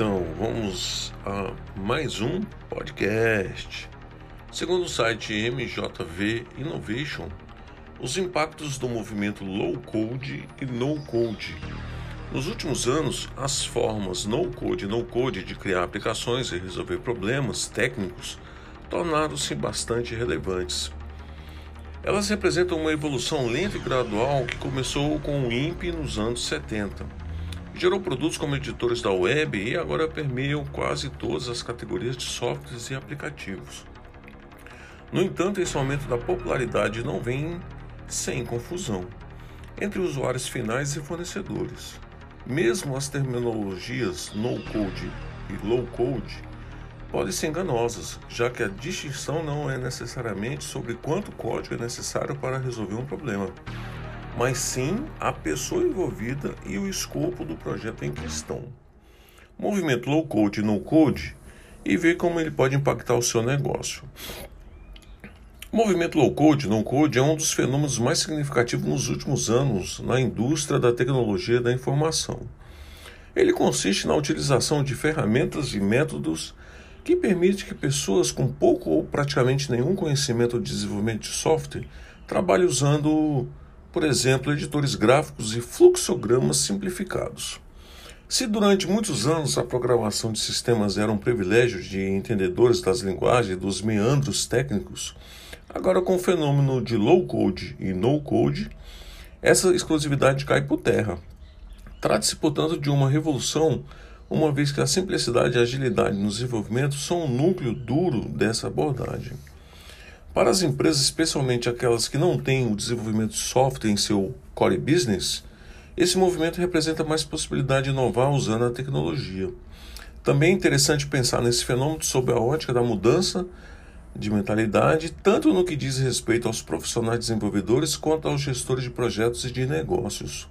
Então, vamos a mais um podcast. Segundo o site MJV Innovation, os impactos do movimento low code e no code. Nos últimos anos, as formas no code e no code de criar aplicações e resolver problemas técnicos tornaram-se bastante relevantes. Elas representam uma evolução lenta e gradual que começou com o INPE nos anos 70 Gerou produtos como editores da web e agora permeiam quase todas as categorias de softwares e aplicativos. No entanto, esse aumento da popularidade não vem sem confusão entre usuários finais e fornecedores. Mesmo as terminologias no-code e low-code podem ser enganosas, já que a distinção não é necessariamente sobre quanto código é necessário para resolver um problema mas sim a pessoa envolvida e o escopo do projeto em questão. Movimento low code e no code e ver como ele pode impactar o seu negócio. O movimento low code no code é um dos fenômenos mais significativos nos últimos anos na indústria da tecnologia da informação. Ele consiste na utilização de ferramentas e métodos que permitem que pessoas com pouco ou praticamente nenhum conhecimento de desenvolvimento de software trabalhem usando por exemplo, editores gráficos e fluxogramas simplificados. Se durante muitos anos a programação de sistemas era um privilégio de entendedores das linguagens e dos meandros técnicos, agora com o fenômeno de low code e no code, essa exclusividade cai por terra. Trata-se, portanto, de uma revolução, uma vez que a simplicidade e a agilidade no desenvolvimento são o núcleo duro dessa abordagem. Para as empresas, especialmente aquelas que não têm o desenvolvimento de software em seu core business, esse movimento representa mais possibilidade de inovar usando a tecnologia. Também é interessante pensar nesse fenômeno sob a ótica da mudança de mentalidade, tanto no que diz respeito aos profissionais desenvolvedores quanto aos gestores de projetos e de negócios.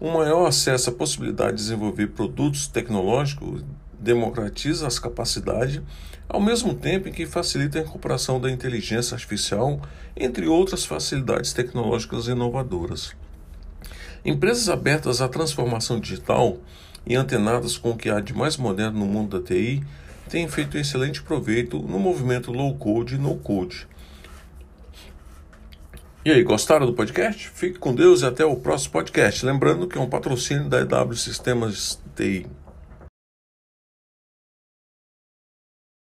Um maior acesso à possibilidade de desenvolver produtos tecnológicos democratiza as capacidades, ao mesmo tempo em que facilita a incorporação da inteligência artificial, entre outras facilidades tecnológicas inovadoras. Empresas abertas à transformação digital e antenadas com o que há de mais moderno no mundo da TI têm feito excelente proveito no movimento low code e no code. E aí, gostaram do podcast? Fique com Deus e até o próximo podcast. Lembrando que é um patrocínio da EW Sistemas TI.